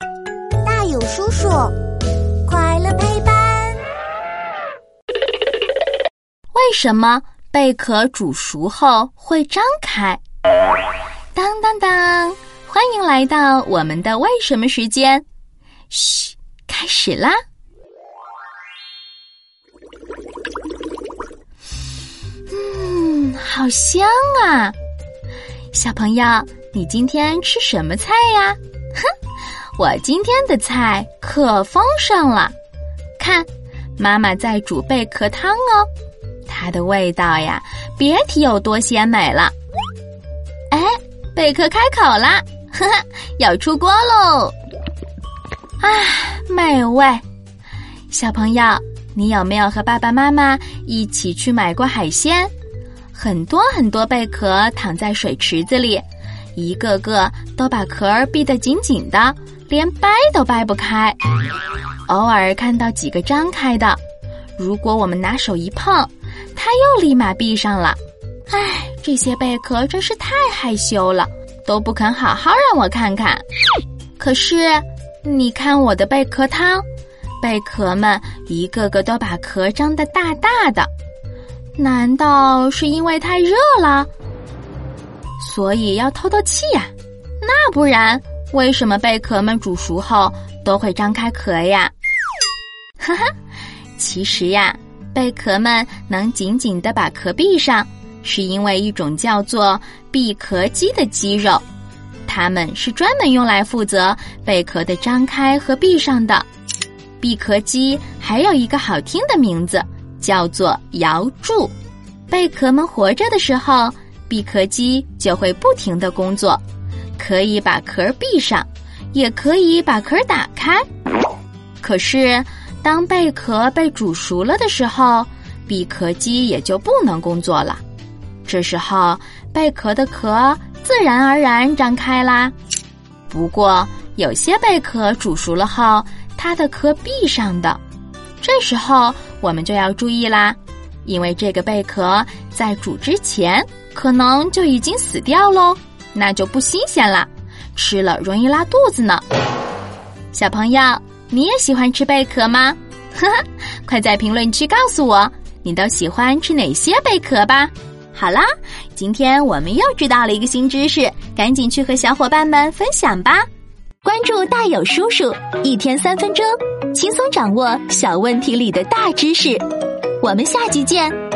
大有叔叔，快乐陪伴。为什么贝壳煮熟后会张开？当当当！欢迎来到我们的为什么时间。嘘，开始啦！嗯，好香啊！小朋友，你今天吃什么菜呀？哼，我今天的菜可丰盛了。看，妈妈在煮贝壳汤哦，它的味道呀，别提有多鲜美了。哎，贝壳开口啦，呵呵，要出锅喽！啊，美味！小朋友，你有没有和爸爸妈妈一起去买过海鲜？很多很多贝壳躺在水池子里，一个个都把壳儿闭得紧紧的，连掰都掰不开。偶尔看到几个张开的，如果我们拿手一碰，它又立马闭上了。唉，这些贝壳真是太害羞了，都不肯好好让我看看。可是，你看我的贝壳汤，贝壳们一个个都把壳张得大大的。难道是因为太热了，所以要透透气呀？那不然，为什么贝壳们煮熟后都会张开壳呀？哈哈，其实呀，贝壳们能紧紧的把壳闭上，是因为一种叫做闭壳肌的肌肉，它们是专门用来负责贝壳的张开和闭上的。闭壳肌还有一个好听的名字。叫做摇柱，贝壳们活着的时候，闭壳机就会不停的工作，可以把壳闭上，也可以把壳打开。可是，当贝壳被煮熟了的时候，闭壳机也就不能工作了。这时候，贝壳的壳自然而然张开啦。不过，有些贝壳煮熟了后，它的壳闭上的。这时候我们就要注意啦，因为这个贝壳在煮之前可能就已经死掉喽，那就不新鲜了，吃了容易拉肚子呢。小朋友，你也喜欢吃贝壳吗？哈哈，快在评论区告诉我，你都喜欢吃哪些贝壳吧。好啦，今天我们又知道了一个新知识，赶紧去和小伙伴们分享吧。关注大有叔叔，一天三分钟，轻松掌握小问题里的大知识。我们下集见。